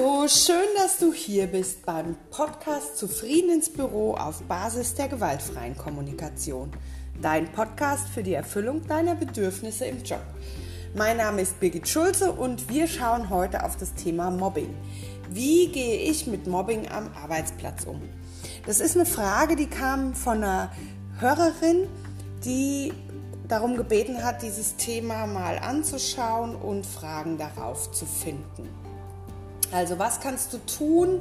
Hallo, schön, dass du hier bist beim Podcast Zufrieden ins Büro auf Basis der gewaltfreien Kommunikation. Dein Podcast für die Erfüllung deiner Bedürfnisse im Job. Mein Name ist Birgit Schulze und wir schauen heute auf das Thema Mobbing. Wie gehe ich mit Mobbing am Arbeitsplatz um? Das ist eine Frage, die kam von einer Hörerin, die darum gebeten hat, dieses Thema mal anzuschauen und Fragen darauf zu finden. Also was kannst du tun,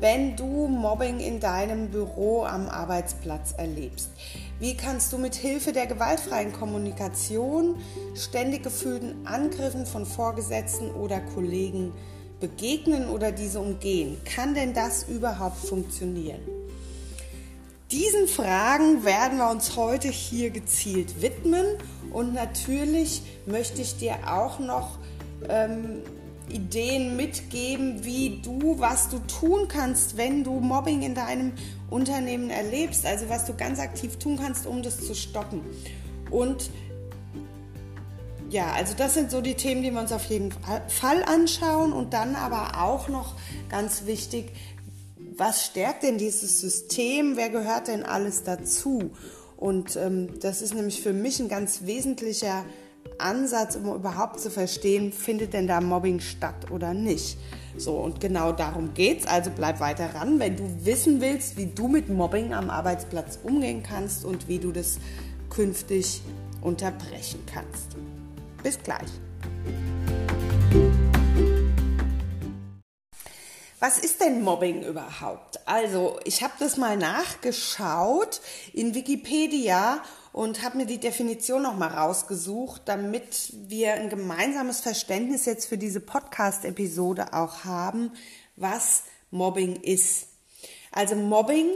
wenn du Mobbing in deinem Büro am Arbeitsplatz erlebst? Wie kannst du mit Hilfe der gewaltfreien Kommunikation ständig gefühlten Angriffen von Vorgesetzten oder Kollegen begegnen oder diese umgehen? Kann denn das überhaupt funktionieren? Diesen Fragen werden wir uns heute hier gezielt widmen und natürlich möchte ich dir auch noch ähm, Ideen mitgeben, wie du, was du tun kannst, wenn du Mobbing in deinem Unternehmen erlebst. Also was du ganz aktiv tun kannst, um das zu stoppen. Und ja, also das sind so die Themen, die wir uns auf jeden Fall anschauen. Und dann aber auch noch ganz wichtig, was stärkt denn dieses System? Wer gehört denn alles dazu? Und ähm, das ist nämlich für mich ein ganz wesentlicher Ansatz, um überhaupt zu verstehen, findet denn da Mobbing statt oder nicht. So, und genau darum geht's. Also bleib weiter ran, wenn du wissen willst, wie du mit Mobbing am Arbeitsplatz umgehen kannst und wie du das künftig unterbrechen kannst. Bis gleich. Was ist denn Mobbing überhaupt? Also, ich habe das mal nachgeschaut in Wikipedia und habe mir die Definition noch mal rausgesucht, damit wir ein gemeinsames Verständnis jetzt für diese Podcast-Episode auch haben, was Mobbing ist. Also Mobbing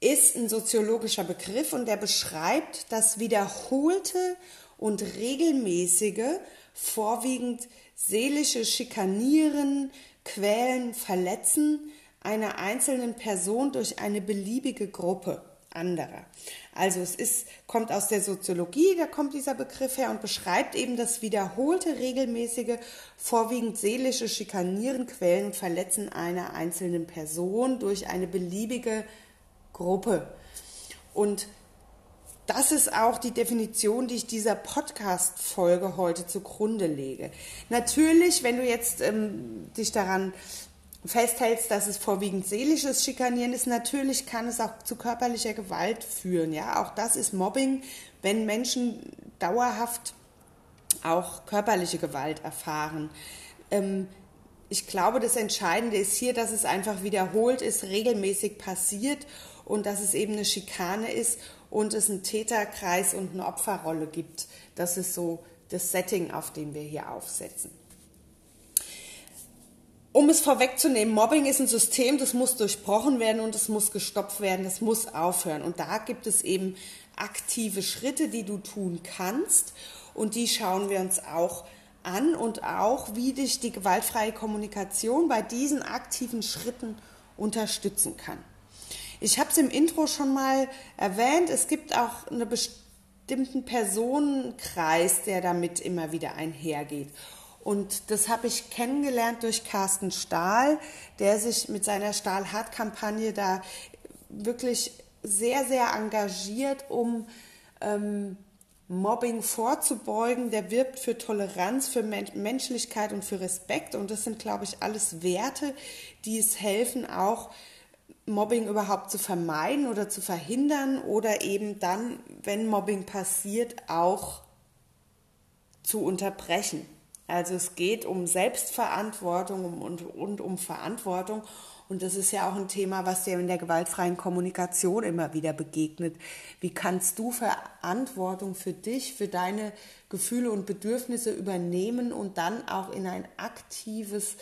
ist ein soziologischer Begriff und der beschreibt das wiederholte und regelmäßige, vorwiegend seelische Schikanieren, Quälen, Verletzen einer einzelnen Person durch eine beliebige Gruppe anderer. Also es ist, kommt aus der Soziologie, da kommt dieser Begriff her und beschreibt eben das wiederholte, regelmäßige, vorwiegend seelische Schikanieren, Quälen und Verletzen einer einzelnen Person durch eine beliebige Gruppe. Und das ist auch die Definition, die ich dieser Podcast-Folge heute zugrunde lege. Natürlich, wenn du jetzt ähm, dich daran festhältst, dass es vorwiegend seelisches Schikanieren ist, natürlich kann es auch zu körperlicher Gewalt führen. Ja, auch das ist Mobbing, wenn Menschen dauerhaft auch körperliche Gewalt erfahren. Ähm, ich glaube, das Entscheidende ist hier, dass es einfach wiederholt ist, regelmäßig passiert und dass es eben eine Schikane ist und es einen Täterkreis und eine Opferrolle gibt. Das ist so das Setting, auf dem wir hier aufsetzen. Um es vorwegzunehmen, Mobbing ist ein System, das muss durchbrochen werden und es muss gestoppt werden, das muss aufhören. Und da gibt es eben aktive Schritte, die du tun kannst und die schauen wir uns auch an und auch, wie dich die gewaltfreie Kommunikation bei diesen aktiven Schritten unterstützen kann. Ich habe es im Intro schon mal erwähnt, es gibt auch einen bestimmten Personenkreis, der damit immer wieder einhergeht. Und das habe ich kennengelernt durch Carsten Stahl, der sich mit seiner Stahl-Hart-Kampagne da wirklich sehr, sehr engagiert, um ähm, Mobbing vorzubeugen. Der wirbt für Toleranz, für Menschlichkeit und für Respekt. Und das sind, glaube ich, alles Werte, die es helfen, auch Mobbing überhaupt zu vermeiden oder zu verhindern oder eben dann, wenn Mobbing passiert, auch zu unterbrechen. Also es geht um Selbstverantwortung und, und um Verantwortung. Und das ist ja auch ein Thema, was dir in der gewaltfreien Kommunikation immer wieder begegnet. Wie kannst du Verantwortung für dich, für deine Gefühle und Bedürfnisse übernehmen und dann auch in ein aktives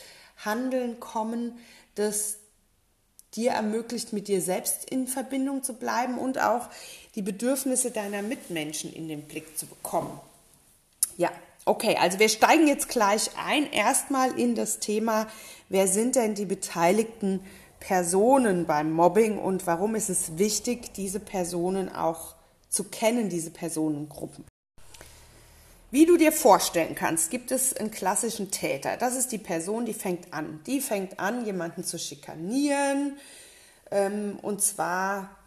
Handeln kommen, das dir ermöglicht, mit dir selbst in Verbindung zu bleiben und auch die Bedürfnisse deiner Mitmenschen in den Blick zu bekommen. Ja, okay, also wir steigen jetzt gleich ein, erstmal in das Thema, wer sind denn die beteiligten Personen beim Mobbing und warum ist es wichtig, diese Personen auch zu kennen, diese Personengruppen. wie du dir vorstellen kannst, gibt es einen klassischen Täter. Das ist die Person, die fängt an. Die fängt an, jemanden zu schikanieren, ähm, und zwar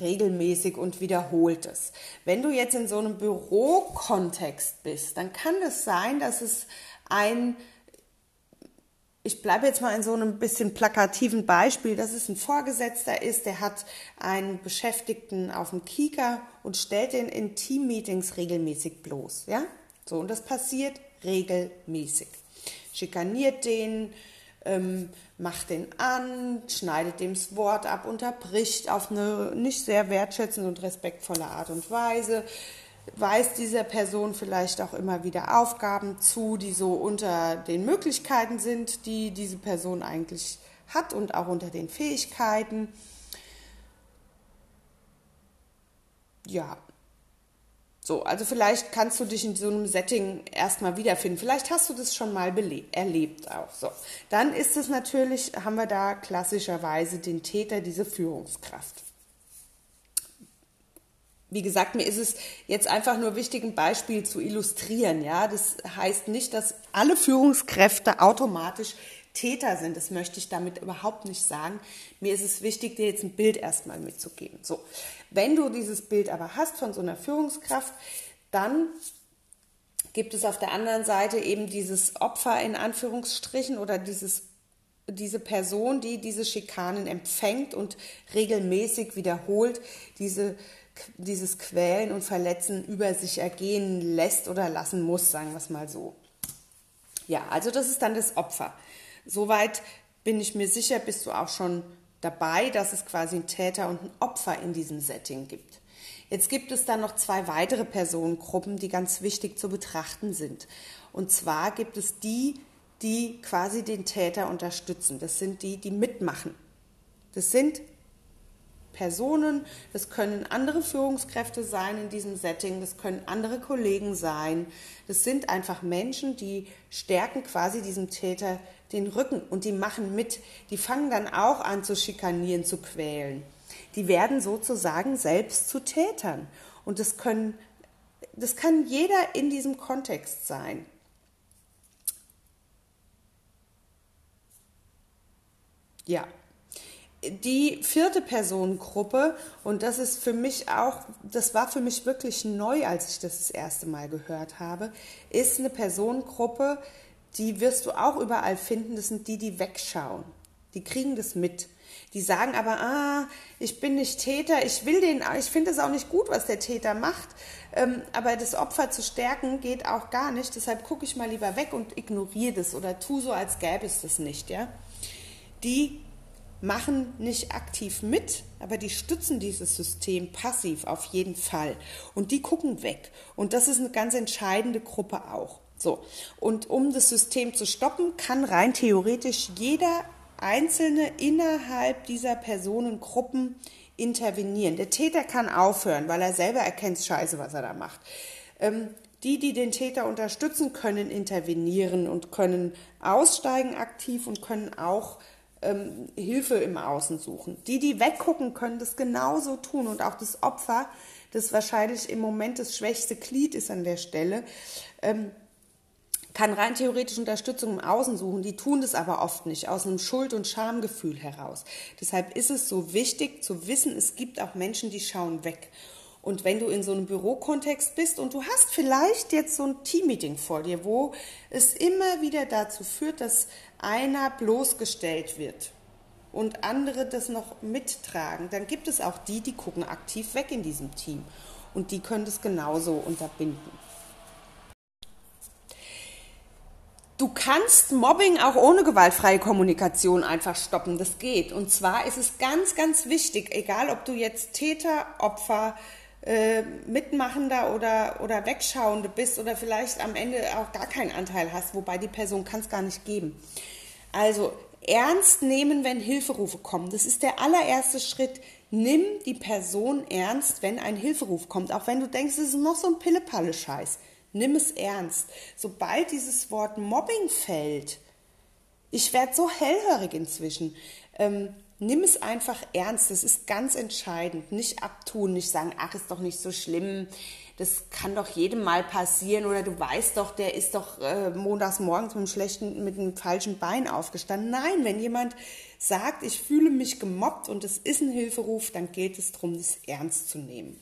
regelmäßig und wiederholt es. Wenn du jetzt in so einem Bürokontext bist, dann kann es sein, dass es ein ich bleibe jetzt mal in so einem bisschen plakativen Beispiel, dass es ein Vorgesetzter ist, der hat einen Beschäftigten auf dem Kieker und stellt den in Teammeetings regelmäßig bloß, ja? So, und das passiert regelmäßig. Schikaniert den, ähm, macht den an, schneidet dem das Wort ab, unterbricht auf eine nicht sehr wertschätzende und respektvolle Art und Weise, weist dieser Person vielleicht auch immer wieder Aufgaben zu, die so unter den Möglichkeiten sind, die diese Person eigentlich hat und auch unter den Fähigkeiten. Ja. So, also vielleicht kannst du dich in so einem Setting erstmal wiederfinden. Vielleicht hast du das schon mal erlebt auch. So. Dann ist es natürlich, haben wir da klassischerweise den Täter, diese Führungskraft wie gesagt, mir ist es jetzt einfach nur wichtig, ein Beispiel zu illustrieren. Ja, das heißt nicht, dass alle Führungskräfte automatisch Täter sind. Das möchte ich damit überhaupt nicht sagen. Mir ist es wichtig, dir jetzt ein Bild erstmal mitzugeben. So, wenn du dieses Bild aber hast von so einer Führungskraft, dann gibt es auf der anderen Seite eben dieses Opfer in Anführungsstrichen oder dieses diese Person, die diese Schikanen empfängt und regelmäßig wiederholt diese dieses Quälen und Verletzen über sich ergehen lässt oder lassen muss, sagen wir es mal so. Ja, also das ist dann das Opfer. Soweit bin ich mir sicher, bist du auch schon dabei, dass es quasi einen Täter und ein Opfer in diesem Setting gibt. Jetzt gibt es dann noch zwei weitere Personengruppen, die ganz wichtig zu betrachten sind. Und zwar gibt es die, die quasi den Täter unterstützen. Das sind die, die mitmachen. Das sind Personen, das können andere Führungskräfte sein in diesem Setting, das können andere Kollegen sein. Das sind einfach Menschen, die stärken quasi diesem Täter den Rücken und die machen mit. Die fangen dann auch an zu schikanieren, zu quälen. Die werden sozusagen selbst zu Tätern. Und das können, das kann jeder in diesem Kontext sein. Ja, die vierte Personengruppe, und das ist für mich auch, das war für mich wirklich neu, als ich das das erste Mal gehört habe, ist eine Personengruppe, die wirst du auch überall finden, das sind die, die wegschauen. Die kriegen das mit. Die sagen aber, ah, ich bin nicht Täter, ich will den, ich finde es auch nicht gut, was der Täter macht, ähm, aber das Opfer zu stärken geht auch gar nicht, deshalb gucke ich mal lieber weg und ignoriere das oder tu so, als gäbe es das nicht, ja. Die machen nicht aktiv mit, aber die stützen dieses System passiv auf jeden Fall. Und die gucken weg. Und das ist eine ganz entscheidende Gruppe auch. So. Und um das System zu stoppen, kann rein theoretisch jeder Einzelne innerhalb dieser Personengruppen intervenieren. Der Täter kann aufhören, weil er selber erkennt, scheiße, was er da macht. Ähm, die, die den Täter unterstützen, können intervenieren und können aussteigen aktiv und können auch ähm, Hilfe im Außen suchen. Die, die weggucken, können das genauso tun und auch das Opfer, das wahrscheinlich im Moment das schwächste Glied ist an der Stelle, ähm, kann rein theoretisch Unterstützung im Außen suchen. Die tun das aber oft nicht, aus einem Schuld- und Schamgefühl heraus. Deshalb ist es so wichtig zu wissen, es gibt auch Menschen, die schauen weg. Und wenn du in so einem Bürokontext bist und du hast vielleicht jetzt so ein Teammeeting vor dir, wo es immer wieder dazu führt, dass einer bloßgestellt wird und andere das noch mittragen, dann gibt es auch die, die gucken aktiv weg in diesem Team. Und die können das genauso unterbinden. Du kannst Mobbing auch ohne gewaltfreie Kommunikation einfach stoppen. Das geht. Und zwar ist es ganz, ganz wichtig, egal ob du jetzt Täter, Opfer, äh, Mitmachender oder, oder Wegschauende bist oder vielleicht am Ende auch gar keinen Anteil hast, wobei die Person kann es gar nicht geben. Also ernst nehmen, wenn Hilferufe kommen. Das ist der allererste Schritt. Nimm die Person ernst, wenn ein Hilferuf kommt. Auch wenn du denkst, es ist noch so ein Pillepalle-Scheiß. Nimm es ernst. Sobald dieses Wort Mobbing fällt, ich werde so hellhörig inzwischen. Ähm, nimm es einfach ernst. Das ist ganz entscheidend. Nicht abtun, nicht sagen, ach, ist doch nicht so schlimm. das kann doch jedem mal passieren oder du weißt doch, der ist doch äh, montags morgens mit einem schlechten, mit einem falschen Bein aufgestanden. Nein, wenn jemand sagt, ich fühle mich gemobbt und es ist ein Hilferuf, dann gilt es darum, das ernst zu nehmen.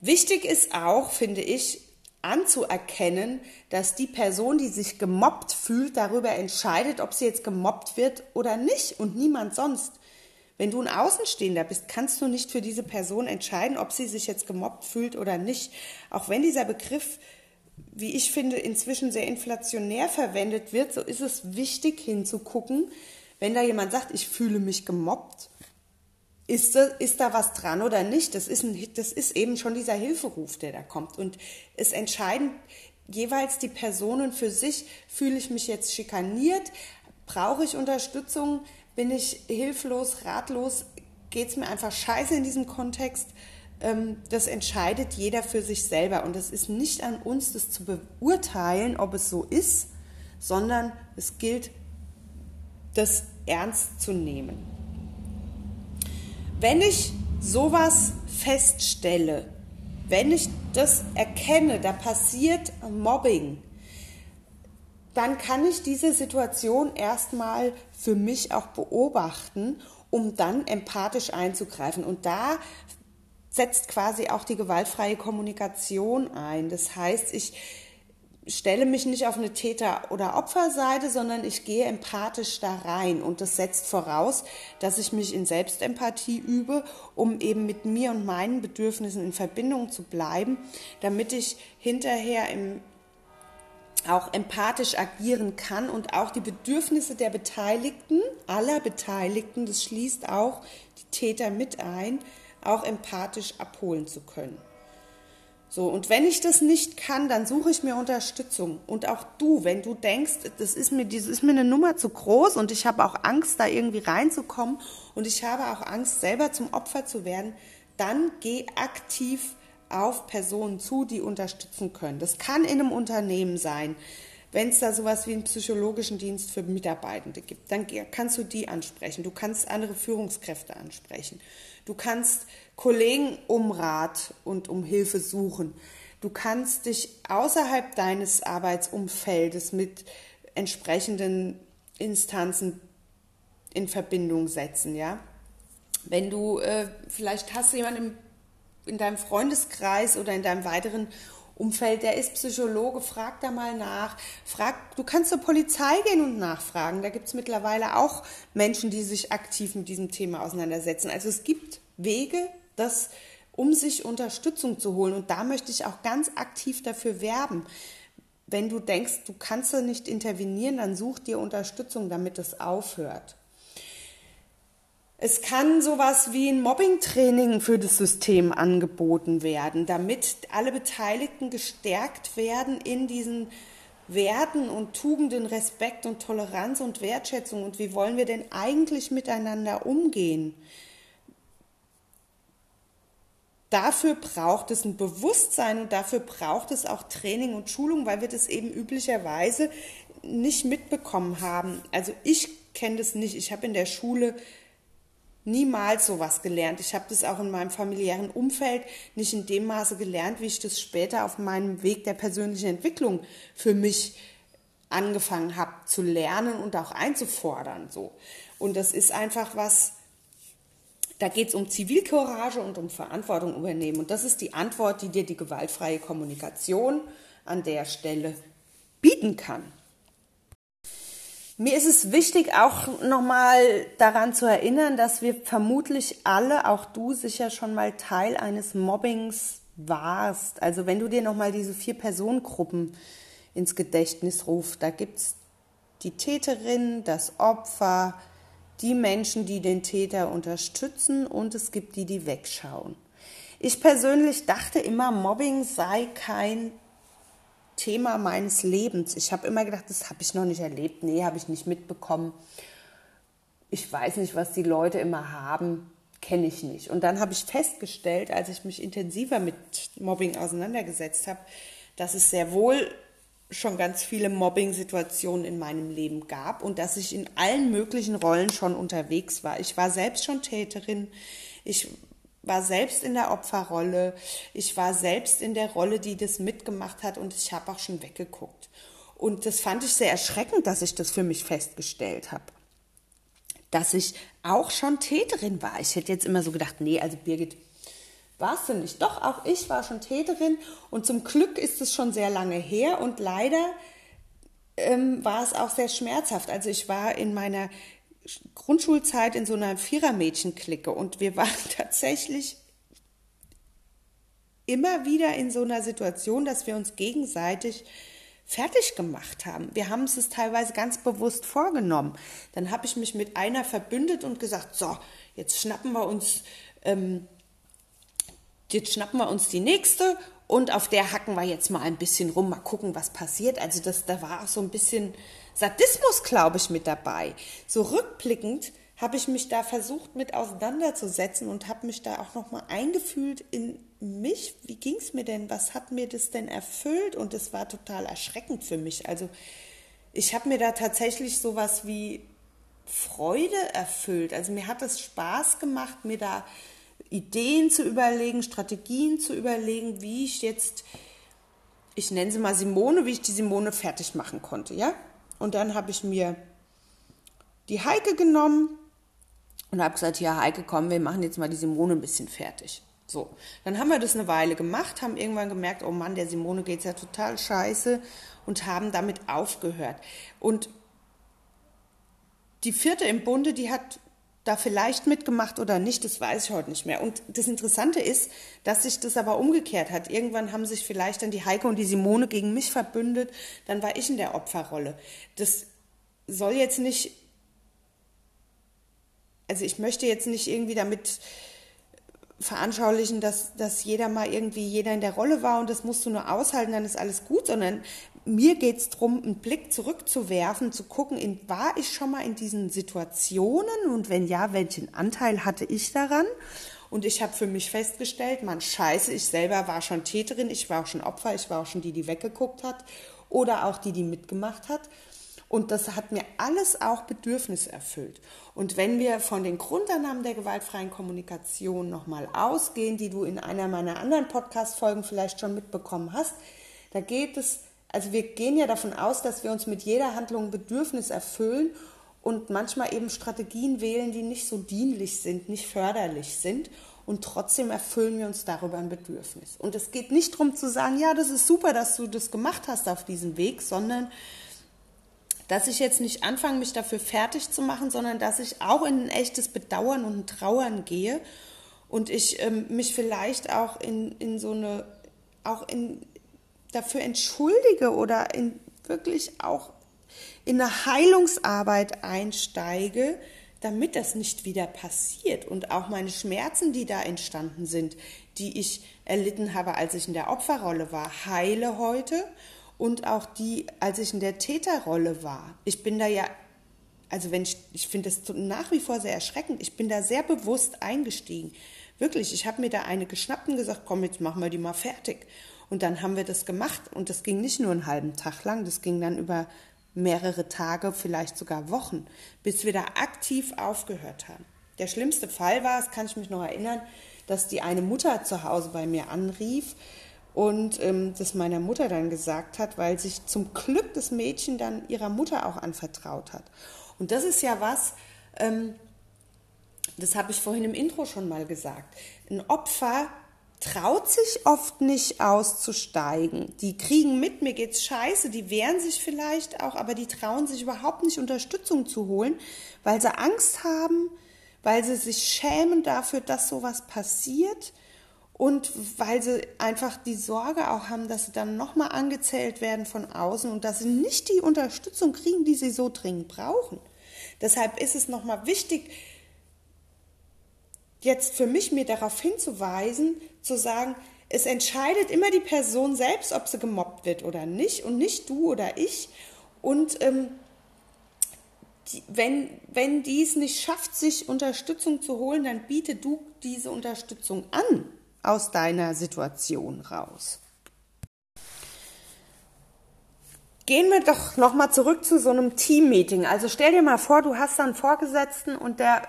Wichtig ist auch, finde ich, anzuerkennen, dass die Person, die sich gemobbt fühlt, darüber entscheidet, ob sie jetzt gemobbt wird oder nicht und niemand sonst. Wenn du ein Außenstehender bist, kannst du nicht für diese Person entscheiden, ob sie sich jetzt gemobbt fühlt oder nicht. Auch wenn dieser Begriff, wie ich finde, inzwischen sehr inflationär verwendet wird, so ist es wichtig hinzugucken, wenn da jemand sagt, ich fühle mich gemobbt, ist da, ist da was dran oder nicht? Das ist, ein, das ist eben schon dieser Hilferuf, der da kommt. Und es entscheiden jeweils die Personen für sich, fühle ich mich jetzt schikaniert, brauche ich Unterstützung, bin ich hilflos, ratlos, geht es mir einfach scheiße in diesem Kontext. Ähm, das entscheidet jeder für sich selber. Und es ist nicht an uns, das zu beurteilen, ob es so ist, sondern es gilt, das ernst zu nehmen. Wenn ich sowas feststelle, wenn ich das erkenne, da passiert Mobbing, dann kann ich diese Situation erstmal für mich auch beobachten, um dann empathisch einzugreifen. Und da setzt quasi auch die gewaltfreie Kommunikation ein. Das heißt, ich stelle mich nicht auf eine Täter- oder Opferseite, sondern ich gehe empathisch da rein. Und das setzt voraus, dass ich mich in Selbstempathie übe, um eben mit mir und meinen Bedürfnissen in Verbindung zu bleiben, damit ich hinterher im auch empathisch agieren kann und auch die Bedürfnisse der Beteiligten, aller Beteiligten, das schließt auch die Täter mit ein, auch empathisch abholen zu können. So, und wenn ich das nicht kann, dann suche ich mir Unterstützung. Und auch du, wenn du denkst, das ist mir, das ist mir eine Nummer zu groß und ich habe auch Angst, da irgendwie reinzukommen und ich habe auch Angst, selber zum Opfer zu werden, dann geh aktiv auf Personen zu, die unterstützen können. Das kann in einem Unternehmen sein. Wenn es da sowas wie einen psychologischen Dienst für Mitarbeitende gibt, dann kannst du die ansprechen. Du kannst andere Führungskräfte ansprechen. Du kannst Kollegen um Rat und um Hilfe suchen. Du kannst dich außerhalb deines Arbeitsumfeldes mit entsprechenden Instanzen in Verbindung setzen, ja. Wenn du äh, vielleicht hast du jemanden in deinem Freundeskreis oder in deinem weiteren Umfeld, der ist Psychologe, frag da mal nach. Frag, du kannst zur Polizei gehen und nachfragen. Da gibt es mittlerweile auch Menschen, die sich aktiv mit diesem Thema auseinandersetzen. Also es gibt Wege, das, um sich Unterstützung zu holen. Und da möchte ich auch ganz aktiv dafür werben. Wenn du denkst, du kannst da nicht intervenieren, dann such dir Unterstützung, damit es aufhört. Es kann sowas wie ein Mobbing-Training für das System angeboten werden, damit alle Beteiligten gestärkt werden in diesen Werten und Tugenden, Respekt und Toleranz und Wertschätzung. Und wie wollen wir denn eigentlich miteinander umgehen? Dafür braucht es ein Bewusstsein und dafür braucht es auch Training und Schulung, weil wir das eben üblicherweise nicht mitbekommen haben. Also ich kenne das nicht. Ich habe in der Schule niemals sowas gelernt. Ich habe das auch in meinem familiären Umfeld nicht in dem Maße gelernt, wie ich das später auf meinem Weg der persönlichen Entwicklung für mich angefangen habe zu lernen und auch einzufordern. So. Und das ist einfach was, da geht es um Zivilcourage und um Verantwortung übernehmen. Und das ist die Antwort, die dir die gewaltfreie Kommunikation an der Stelle bieten kann. Mir ist es wichtig, auch nochmal daran zu erinnern, dass wir vermutlich alle, auch du sicher schon mal Teil eines Mobbings warst. Also wenn du dir nochmal diese vier Personengruppen ins Gedächtnis rufst, da gibt es die Täterin, das Opfer, die Menschen, die den Täter unterstützen und es gibt die, die wegschauen. Ich persönlich dachte immer, Mobbing sei kein Thema meines Lebens. Ich habe immer gedacht, das habe ich noch nicht erlebt. Nee, habe ich nicht mitbekommen. Ich weiß nicht, was die Leute immer haben, kenne ich nicht. Und dann habe ich festgestellt, als ich mich intensiver mit Mobbing auseinandergesetzt habe, dass es sehr wohl schon ganz viele Mobbing-Situationen in meinem Leben gab und dass ich in allen möglichen Rollen schon unterwegs war. Ich war selbst schon Täterin. Ich war selbst in der Opferrolle, ich war selbst in der Rolle, die das mitgemacht hat und ich habe auch schon weggeguckt. Und das fand ich sehr erschreckend, dass ich das für mich festgestellt habe. Dass ich auch schon Täterin war. Ich hätte jetzt immer so gedacht, nee, also Birgit, warst du nicht. Doch, auch ich war schon Täterin und zum Glück ist es schon sehr lange her und leider ähm, war es auch sehr schmerzhaft. Also ich war in meiner Grundschulzeit in so einer Vierermädchenklicke und wir waren tatsächlich immer wieder in so einer Situation, dass wir uns gegenseitig fertig gemacht haben. Wir haben es teilweise ganz bewusst vorgenommen. Dann habe ich mich mit einer verbündet und gesagt, so, jetzt schnappen wir uns, ähm, jetzt schnappen wir uns die nächste und auf der hacken wir jetzt mal ein bisschen rum, mal gucken, was passiert. Also das, da war auch so ein bisschen Sadismus, glaube ich, mit dabei. So rückblickend habe ich mich da versucht mit auseinanderzusetzen und habe mich da auch nochmal eingefühlt in mich. Wie ging es mir denn? Was hat mir das denn erfüllt? Und es war total erschreckend für mich. Also ich habe mir da tatsächlich sowas wie Freude erfüllt. Also mir hat es Spaß gemacht, mir da Ideen zu überlegen, Strategien zu überlegen, wie ich jetzt, ich nenne sie mal Simone, wie ich die Simone fertig machen konnte, ja? Und dann habe ich mir die Heike genommen und habe gesagt, ja Heike, komm, wir machen jetzt mal die Simone ein bisschen fertig. So, dann haben wir das eine Weile gemacht, haben irgendwann gemerkt, oh Mann, der Simone geht's ja total scheiße und haben damit aufgehört. Und die vierte im Bunde, die hat da vielleicht mitgemacht oder nicht, das weiß ich heute nicht mehr. Und das Interessante ist, dass sich das aber umgekehrt hat. Irgendwann haben sich vielleicht dann die Heike und die Simone gegen mich verbündet, dann war ich in der Opferrolle. Das soll jetzt nicht, also ich möchte jetzt nicht irgendwie damit veranschaulichen, dass, dass jeder mal irgendwie jeder in der Rolle war und das musst du nur aushalten, dann ist alles gut, sondern mir geht es darum, einen Blick zurückzuwerfen, zu gucken, in, war ich schon mal in diesen Situationen und wenn ja, welchen Anteil hatte ich daran? Und ich habe für mich festgestellt, man scheiße, ich selber war schon Täterin, ich war auch schon Opfer, ich war auch schon die, die weggeguckt hat oder auch die, die mitgemacht hat. Und das hat mir alles auch Bedürfnisse erfüllt. Und wenn wir von den Grundannahmen der gewaltfreien Kommunikation nochmal ausgehen, die du in einer meiner anderen Podcast-Folgen vielleicht schon mitbekommen hast, da geht es, also wir gehen ja davon aus, dass wir uns mit jeder Handlung ein Bedürfnis erfüllen und manchmal eben Strategien wählen, die nicht so dienlich sind, nicht förderlich sind. Und trotzdem erfüllen wir uns darüber ein Bedürfnis. Und es geht nicht darum zu sagen, ja, das ist super, dass du das gemacht hast auf diesem Weg, sondern dass ich jetzt nicht anfange, mich dafür fertig zu machen, sondern dass ich auch in ein echtes Bedauern und ein Trauern gehe und ich ähm, mich vielleicht auch in, in so eine, auch in, dafür entschuldige oder in wirklich auch in eine Heilungsarbeit einsteige, damit das nicht wieder passiert und auch meine Schmerzen, die da entstanden sind, die ich erlitten habe, als ich in der Opferrolle war, heile heute und auch die, als ich in der Täterrolle war. Ich bin da ja, also wenn ich, ich finde das nach wie vor sehr erschreckend, ich bin da sehr bewusst eingestiegen. Wirklich, ich habe mir da eine geschnappt und gesagt, komm, jetzt machen wir die mal fertig. Und dann haben wir das gemacht und das ging nicht nur einen halben Tag lang, das ging dann über mehrere Tage, vielleicht sogar Wochen, bis wir da aktiv aufgehört haben. Der schlimmste Fall war, das kann ich mich noch erinnern, dass die eine Mutter zu Hause bei mir anrief und ähm, das meiner Mutter dann gesagt hat, weil sich zum Glück das Mädchen dann ihrer Mutter auch anvertraut hat. Und das ist ja was, ähm, das habe ich vorhin im Intro schon mal gesagt. Ein Opfer traut sich oft nicht auszusteigen. Die kriegen mit, mir geht's scheiße, die wehren sich vielleicht auch, aber die trauen sich überhaupt nicht Unterstützung zu holen, weil sie Angst haben, weil sie sich schämen dafür, dass sowas passiert und weil sie einfach die Sorge auch haben, dass sie dann nochmal angezählt werden von außen und dass sie nicht die Unterstützung kriegen, die sie so dringend brauchen. Deshalb ist es nochmal wichtig, jetzt für mich mir darauf hinzuweisen, zu sagen, es entscheidet immer die Person selbst, ob sie gemobbt wird oder nicht und nicht du oder ich. Und ähm, die, wenn, wenn dies nicht schafft, sich Unterstützung zu holen, dann biete du diese Unterstützung an aus deiner Situation raus. Gehen wir doch noch mal zurück zu so einem Teammeeting. Also stell dir mal vor, du hast einen Vorgesetzten und der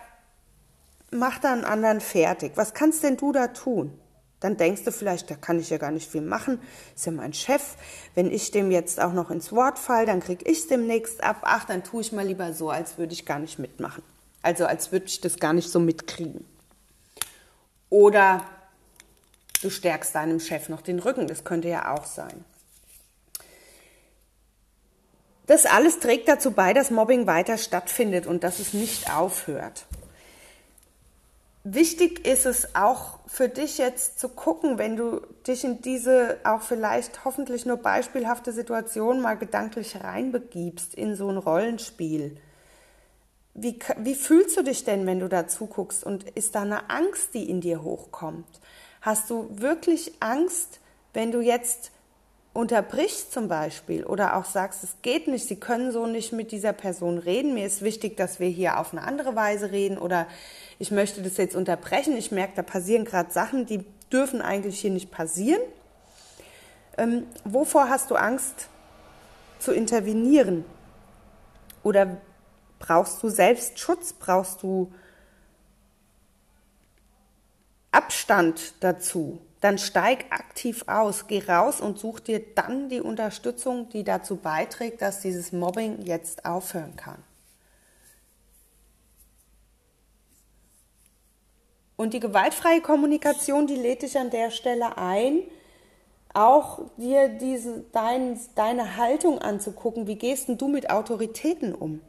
macht da einen anderen fertig. Was kannst denn du da tun? Dann denkst du vielleicht, da kann ich ja gar nicht viel machen, ist ja mein Chef. Wenn ich dem jetzt auch noch ins Wort fall, dann krieg ich demnächst ab. Ach, dann tue ich mal lieber so, als würde ich gar nicht mitmachen. Also als würde ich das gar nicht so mitkriegen. Oder du stärkst deinem Chef noch den Rücken, das könnte ja auch sein. Das alles trägt dazu bei, dass Mobbing weiter stattfindet und dass es nicht aufhört. Wichtig ist es auch für dich jetzt zu gucken, wenn du dich in diese auch vielleicht hoffentlich nur beispielhafte Situation mal gedanklich reinbegibst in so ein Rollenspiel. Wie, wie fühlst du dich denn, wenn du da zuguckst und ist da eine Angst, die in dir hochkommt? Hast du wirklich Angst, wenn du jetzt unterbrichst zum Beispiel oder auch sagst, es geht nicht, sie können so nicht mit dieser Person reden, mir ist wichtig, dass wir hier auf eine andere Weise reden oder ich möchte das jetzt unterbrechen, ich merke, da passieren gerade Sachen, die dürfen eigentlich hier nicht passieren. Ähm, wovor hast du Angst zu intervenieren? Oder brauchst du Selbstschutz? Brauchst du Abstand dazu? dann steig aktiv aus, geh raus und such dir dann die Unterstützung, die dazu beiträgt, dass dieses Mobbing jetzt aufhören kann. Und die gewaltfreie Kommunikation, die lädt dich an der Stelle ein, auch dir diese, dein, deine Haltung anzugucken. Wie gehst denn du mit Autoritäten um?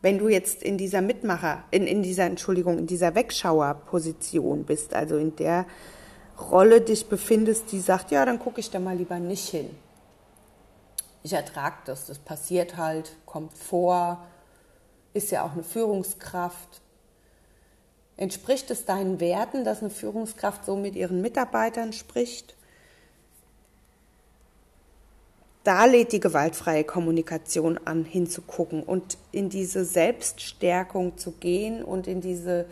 Wenn du jetzt in dieser Mitmacher, in, in dieser, Entschuldigung, in dieser Wegschauerposition bist, also in der Rolle dich befindest, die sagt, ja, dann gucke ich da mal lieber nicht hin. Ich ertrage das, das passiert halt, kommt vor, ist ja auch eine Führungskraft. Entspricht es deinen Werten, dass eine Führungskraft so mit ihren Mitarbeitern spricht? Da lädt die gewaltfreie Kommunikation an, hinzugucken und in diese Selbststärkung zu gehen und in diese,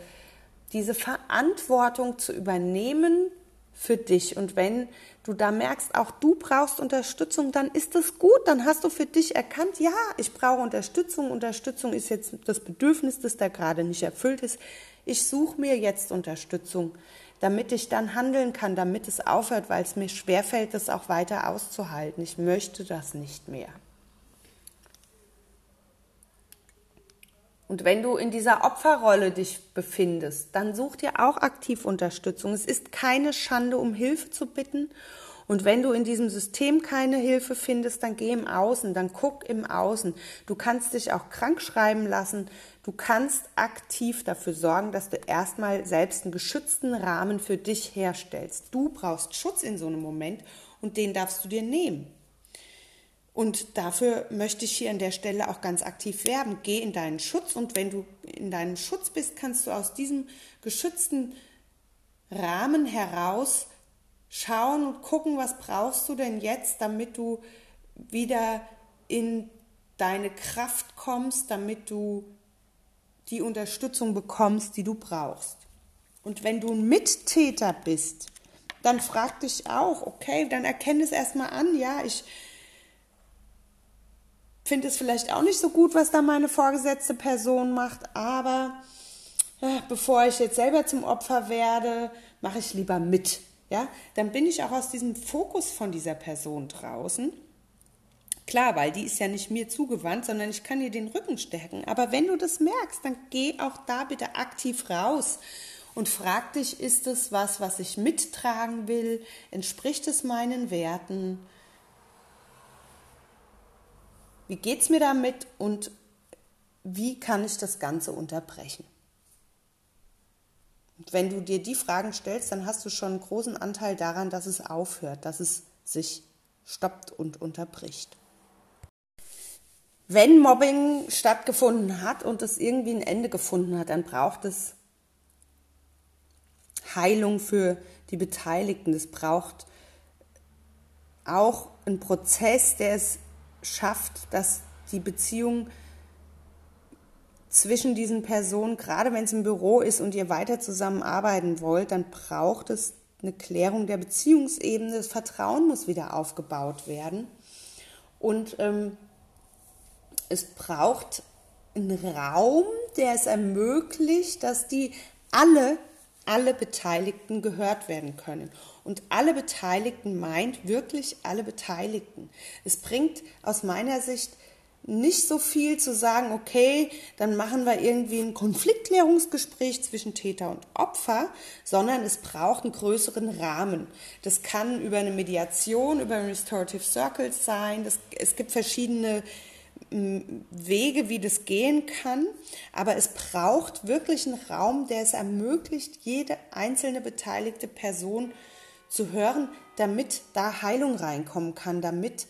diese Verantwortung zu übernehmen für dich. Und wenn du da merkst, auch du brauchst Unterstützung, dann ist das gut. Dann hast du für dich erkannt, ja, ich brauche Unterstützung. Unterstützung ist jetzt das Bedürfnis, das da gerade nicht erfüllt ist. Ich suche mir jetzt Unterstützung, damit ich dann handeln kann, damit es aufhört, weil es mir schwerfällt, das auch weiter auszuhalten. Ich möchte das nicht mehr. Und wenn du in dieser Opferrolle dich befindest, dann such dir auch aktiv Unterstützung. Es ist keine Schande, um Hilfe zu bitten. Und wenn du in diesem System keine Hilfe findest, dann geh im Außen, dann guck im Außen. Du kannst dich auch krank schreiben lassen. Du kannst aktiv dafür sorgen, dass du erstmal selbst einen geschützten Rahmen für dich herstellst. Du brauchst Schutz in so einem Moment und den darfst du dir nehmen. Und dafür möchte ich hier an der Stelle auch ganz aktiv werben. Geh in deinen Schutz und wenn du in deinem Schutz bist, kannst du aus diesem geschützten Rahmen heraus schauen und gucken, was brauchst du denn jetzt, damit du wieder in deine Kraft kommst, damit du die Unterstützung bekommst, die du brauchst. Und wenn du ein Mittäter bist, dann frag dich auch, okay, dann erkenne es erstmal an, ja, ich finde es vielleicht auch nicht so gut, was da meine vorgesetzte Person macht, aber ja, bevor ich jetzt selber zum Opfer werde, mache ich lieber mit. Ja, dann bin ich auch aus diesem Fokus von dieser Person draußen. Klar, weil die ist ja nicht mir zugewandt, sondern ich kann ihr den Rücken stärken. Aber wenn du das merkst, dann geh auch da bitte aktiv raus und frag dich, ist es was, was ich mittragen will? Entspricht es meinen Werten? Wie geht es mir damit und wie kann ich das Ganze unterbrechen? Wenn du dir die Fragen stellst, dann hast du schon einen großen Anteil daran, dass es aufhört, dass es sich stoppt und unterbricht. Wenn Mobbing stattgefunden hat und es irgendwie ein Ende gefunden hat, dann braucht es Heilung für die Beteiligten. Es braucht auch einen Prozess, der es schafft, dass die Beziehung zwischen diesen Personen, gerade wenn es im Büro ist und ihr weiter zusammenarbeiten wollt, dann braucht es eine Klärung der Beziehungsebene. Das Vertrauen muss wieder aufgebaut werden. Und ähm, es braucht einen Raum, der es ermöglicht, dass die alle, alle Beteiligten gehört werden können. Und alle Beteiligten meint wirklich alle Beteiligten. Es bringt aus meiner Sicht nicht so viel zu sagen, okay, dann machen wir irgendwie ein Konfliktklärungsgespräch zwischen Täter und Opfer, sondern es braucht einen größeren Rahmen. Das kann über eine Mediation, über Restorative Circles sein. Das, es gibt verschiedene Wege, wie das gehen kann, aber es braucht wirklich einen Raum, der es ermöglicht, jede einzelne beteiligte Person zu hören, damit da Heilung reinkommen kann, damit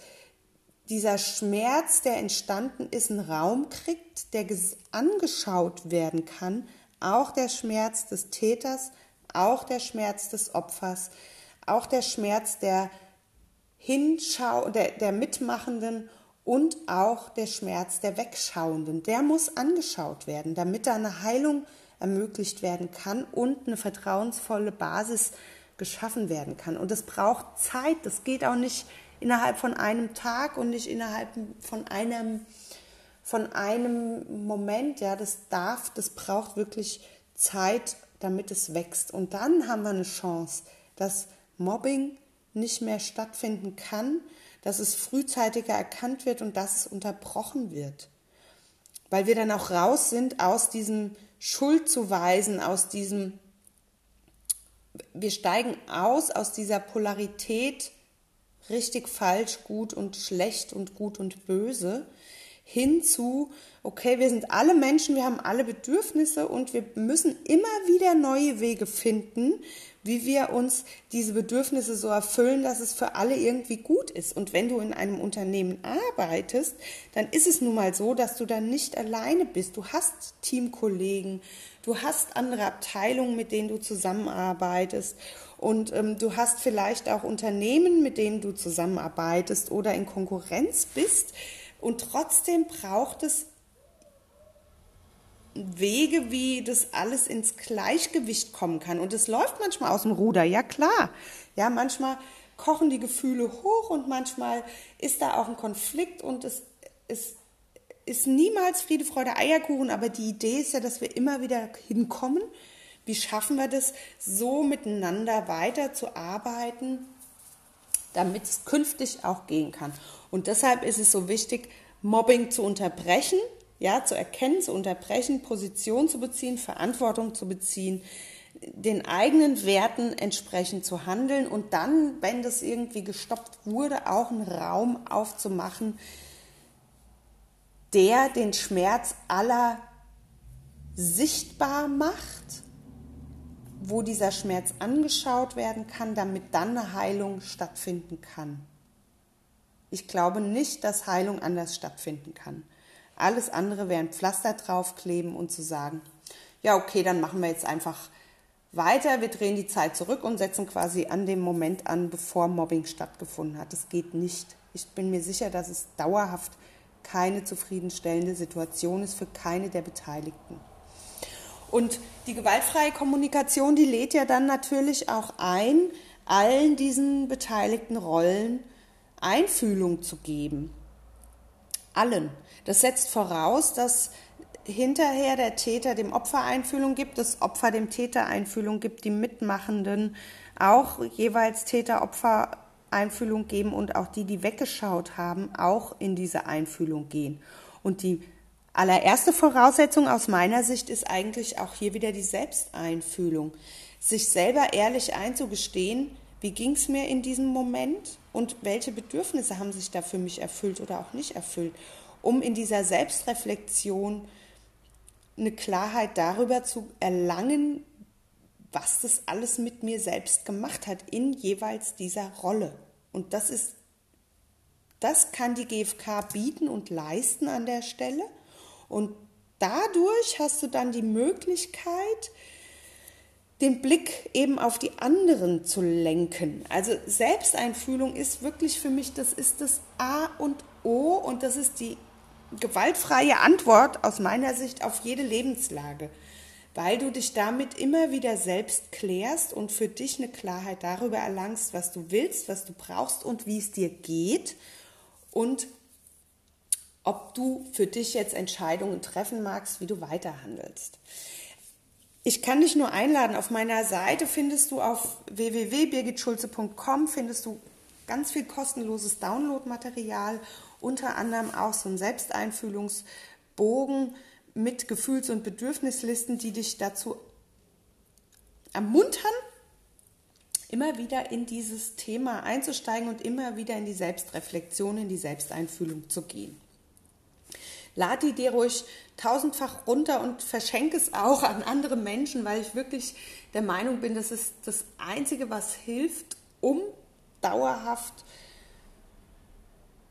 dieser Schmerz, der entstanden ist, einen Raum kriegt, der angeschaut werden kann, auch der Schmerz des Täters, auch der Schmerz des Opfers, auch der Schmerz der Hinschau, der, der Mitmachenden und auch der Schmerz der Wegschauenden. Der muss angeschaut werden, damit da eine Heilung ermöglicht werden kann und eine vertrauensvolle Basis geschaffen werden kann. Und das braucht Zeit, das geht auch nicht innerhalb von einem Tag und nicht innerhalb von einem, von einem Moment. Ja, das darf, das braucht wirklich Zeit, damit es wächst. Und dann haben wir eine Chance, dass Mobbing nicht mehr stattfinden kann, dass es frühzeitiger erkannt wird und dass es unterbrochen wird. Weil wir dann auch raus sind aus diesem Schuldzuweisen, aus diesem, wir steigen aus aus dieser Polarität richtig, falsch, gut und schlecht und gut und böse, hinzu, okay, wir sind alle Menschen, wir haben alle Bedürfnisse und wir müssen immer wieder neue Wege finden, wie wir uns diese Bedürfnisse so erfüllen, dass es für alle irgendwie gut ist. Und wenn du in einem Unternehmen arbeitest, dann ist es nun mal so, dass du dann nicht alleine bist. Du hast Teamkollegen, du hast andere Abteilungen, mit denen du zusammenarbeitest und ähm, du hast vielleicht auch Unternehmen, mit denen du zusammenarbeitest oder in Konkurrenz bist. Und trotzdem braucht es Wege, wie das alles ins Gleichgewicht kommen kann. Und es läuft manchmal aus dem Ruder, ja klar. Ja, manchmal kochen die Gefühle hoch und manchmal ist da auch ein Konflikt und es, es ist niemals Friede, Freude, Eierkuchen, aber die Idee ist ja, dass wir immer wieder hinkommen wie schaffen wir das, so miteinander weiterzuarbeiten, damit es künftig auch gehen kann? Und deshalb ist es so wichtig, Mobbing zu unterbrechen, ja, zu erkennen, zu unterbrechen, Position zu beziehen, Verantwortung zu beziehen, den eigenen Werten entsprechend zu handeln und dann, wenn das irgendwie gestoppt wurde, auch einen Raum aufzumachen, der den Schmerz aller sichtbar macht wo dieser Schmerz angeschaut werden kann, damit dann eine Heilung stattfinden kann. Ich glaube nicht, dass Heilung anders stattfinden kann. Alles andere wäre ein Pflaster draufkleben und zu sagen, ja, okay, dann machen wir jetzt einfach weiter, wir drehen die Zeit zurück und setzen quasi an dem Moment an, bevor Mobbing stattgefunden hat. Das geht nicht. Ich bin mir sicher, dass es dauerhaft keine zufriedenstellende Situation ist für keine der Beteiligten. Und die gewaltfreie Kommunikation, die lädt ja dann natürlich auch ein, allen diesen beteiligten Rollen Einfühlung zu geben. Allen. Das setzt voraus, dass hinterher der Täter dem Opfer Einfühlung gibt, das Opfer dem Täter Einfühlung gibt, die Mitmachenden auch jeweils Täter-Opfer Einfühlung geben und auch die, die weggeschaut haben, auch in diese Einfühlung gehen. Und die allererste Voraussetzung aus meiner Sicht ist eigentlich auch hier wieder die Selbsteinfühlung. Sich selber ehrlich einzugestehen, wie ging es mir in diesem Moment und welche Bedürfnisse haben sich da für mich erfüllt oder auch nicht erfüllt, um in dieser Selbstreflexion eine Klarheit darüber zu erlangen, was das alles mit mir selbst gemacht hat in jeweils dieser Rolle. Und das ist, das kann die GfK bieten und leisten an der Stelle. Und dadurch hast du dann die Möglichkeit, den Blick eben auf die anderen zu lenken. Also Selbsteinfühlung ist wirklich für mich, das ist das A und O und das ist die gewaltfreie Antwort aus meiner Sicht auf jede Lebenslage, weil du dich damit immer wieder selbst klärst und für dich eine Klarheit darüber erlangst, was du willst, was du brauchst und wie es dir geht und ob du für dich jetzt Entscheidungen treffen magst, wie du weiterhandelst. ich kann dich nur einladen. Auf meiner Seite findest du auf www.birgitschulze.com findest du ganz viel kostenloses Downloadmaterial, unter anderem auch so ein Selbsteinfühlungsbogen mit Gefühls- und Bedürfnislisten, die dich dazu ermuntern, immer wieder in dieses Thema einzusteigen und immer wieder in die Selbstreflexion, in die Selbsteinfühlung zu gehen. Lad die dir ruhig tausendfach runter und verschenke es auch an andere Menschen, weil ich wirklich der Meinung bin, das ist das Einzige, was hilft, um dauerhaft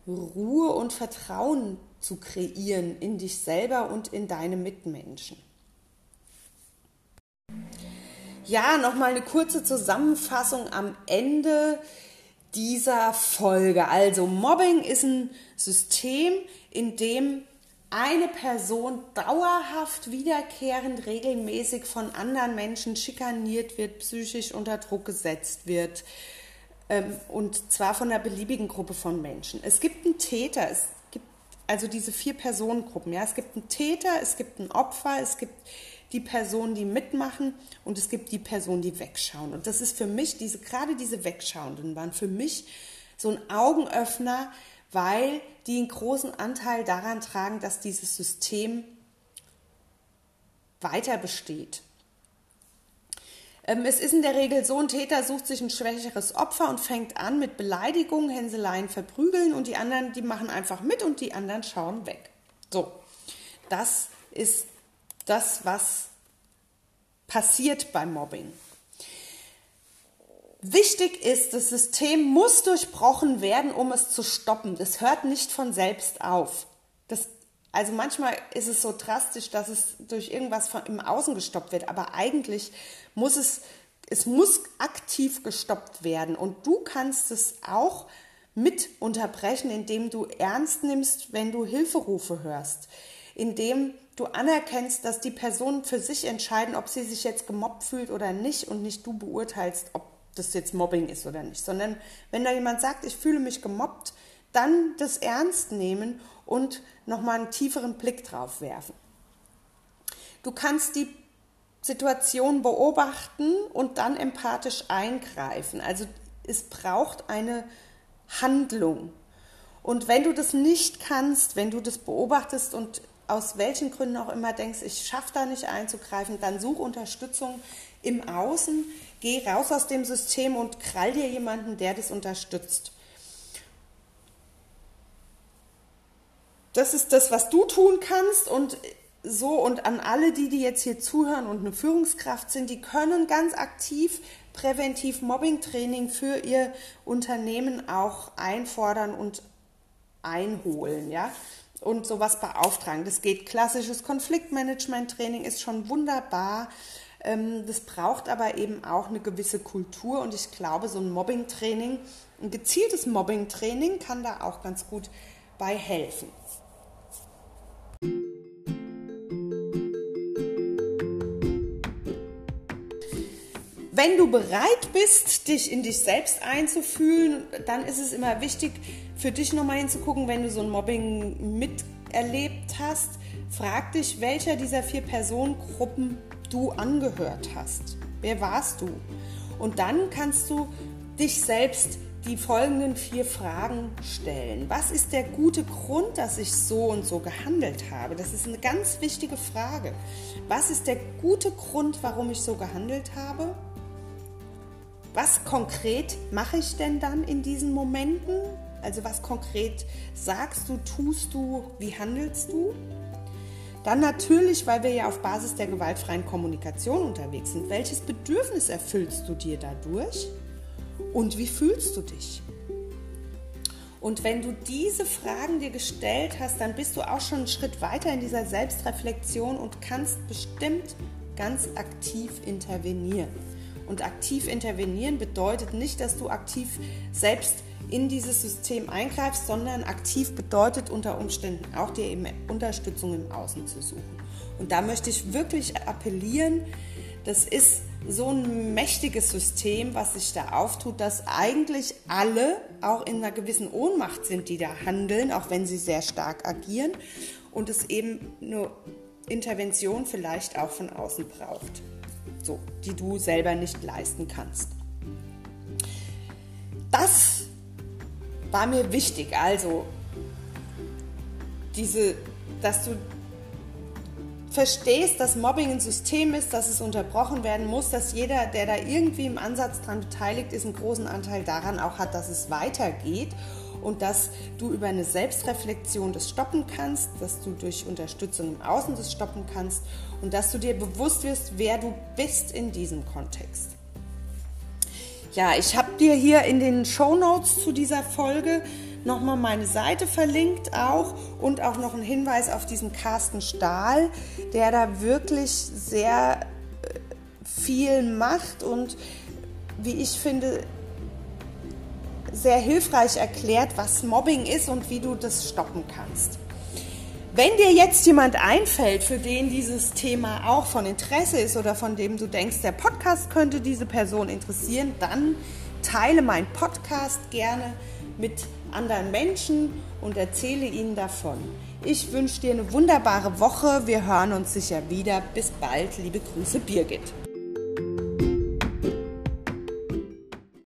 Ruhe und Vertrauen zu kreieren in dich selber und in deine Mitmenschen. Ja, nochmal eine kurze Zusammenfassung am Ende dieser Folge. Also Mobbing ist ein System, in dem eine Person dauerhaft wiederkehrend regelmäßig von anderen Menschen schikaniert wird, psychisch unter Druck gesetzt wird, ähm, und zwar von einer beliebigen Gruppe von Menschen. Es gibt einen Täter, es gibt also diese vier Personengruppen. Ja? Es gibt einen Täter, es gibt ein Opfer, es gibt die Personen, die mitmachen und es gibt die Personen, die wegschauen. Und das ist für mich, diese, gerade diese Wegschauenden waren für mich so ein Augenöffner, weil die einen großen Anteil daran tragen, dass dieses System weiter besteht. Ähm, es ist in der Regel so, ein Täter sucht sich ein schwächeres Opfer und fängt an mit Beleidigungen, Hänseleien, Verprügeln und die anderen, die machen einfach mit und die anderen schauen weg. So, das ist das, was passiert beim Mobbing. Wichtig ist, das System muss durchbrochen werden, um es zu stoppen. Das hört nicht von selbst auf. Das also manchmal ist es so drastisch, dass es durch irgendwas von im Außen gestoppt wird, aber eigentlich muss es, es muss aktiv gestoppt werden und du kannst es auch mit unterbrechen, indem du ernst nimmst, wenn du Hilferufe hörst, indem du anerkennst, dass die Personen für sich entscheiden, ob sie sich jetzt gemobbt fühlt oder nicht und nicht du beurteilst, ob das jetzt Mobbing ist oder nicht, sondern wenn da jemand sagt, ich fühle mich gemobbt, dann das ernst nehmen und nochmal einen tieferen Blick drauf werfen. Du kannst die Situation beobachten und dann empathisch eingreifen. Also es braucht eine Handlung. Und wenn du das nicht kannst, wenn du das beobachtest und aus welchen Gründen auch immer denkst, ich schaffe da nicht einzugreifen, dann such Unterstützung im Außen, geh raus aus dem System und krall dir jemanden, der das unterstützt. das ist das, was du tun kannst und so und an alle, die, die jetzt hier zuhören und eine Führungskraft sind, die können ganz aktiv präventiv Mobbing-Training für ihr Unternehmen auch einfordern und einholen, ja, und sowas beauftragen. Das geht. Klassisches Konfliktmanagement-Training ist schon wunderbar. Ähm, das braucht aber eben auch eine gewisse Kultur und ich glaube, so ein Mobbing-Training, ein gezieltes Mobbing-Training kann da auch ganz gut bei helfen. Wenn du bereit bist, dich in dich selbst einzufühlen, dann ist es immer wichtig, für dich nochmal hinzugucken, wenn du so ein Mobbing miterlebt hast, frag dich, welcher dieser vier Personengruppen du angehört hast. Wer warst du? Und dann kannst du dich selbst die folgenden vier Fragen stellen. Was ist der gute Grund, dass ich so und so gehandelt habe? Das ist eine ganz wichtige Frage. Was ist der gute Grund, warum ich so gehandelt habe? Was konkret mache ich denn dann in diesen Momenten? Also was konkret sagst du, tust du, wie handelst du? Dann natürlich, weil wir ja auf Basis der gewaltfreien Kommunikation unterwegs sind, welches Bedürfnis erfüllst du dir dadurch? und wie fühlst du dich? Und wenn du diese Fragen dir gestellt hast, dann bist du auch schon einen Schritt weiter in dieser Selbstreflexion und kannst bestimmt ganz aktiv intervenieren. Und aktiv intervenieren bedeutet nicht, dass du aktiv selbst in dieses System eingreifst, sondern aktiv bedeutet unter Umständen auch dir eben Unterstützung im Außen zu suchen. Und da möchte ich wirklich appellieren, das ist so ein mächtiges System, was sich da auftut, dass eigentlich alle auch in einer gewissen Ohnmacht sind, die da handeln, auch wenn sie sehr stark agieren und es eben eine Intervention vielleicht auch von außen braucht. so, die du selber nicht leisten kannst. Das war mir wichtig, also diese, dass du verstehst, dass Mobbing ein System ist, dass es unterbrochen werden muss, dass jeder, der da irgendwie im Ansatz dran beteiligt ist, einen großen Anteil daran auch hat, dass es weitergeht und dass du über eine Selbstreflexion das stoppen kannst, dass du durch Unterstützung im Außen das stoppen kannst und dass du dir bewusst wirst, wer du bist in diesem Kontext. Ja, ich habe dir hier in den Show Notes zu dieser Folge nochmal meine Seite verlinkt auch und auch noch einen Hinweis auf diesen Carsten Stahl, der da wirklich sehr äh, viel macht und wie ich finde, sehr hilfreich erklärt, was Mobbing ist und wie du das stoppen kannst. Wenn dir jetzt jemand einfällt, für den dieses Thema auch von Interesse ist oder von dem du denkst, der Podcast könnte diese Person interessieren, dann teile meinen Podcast gerne mit anderen Menschen und erzähle ihnen davon. Ich wünsche dir eine wunderbare Woche. Wir hören uns sicher wieder. Bis bald. Liebe Grüße, Birgit.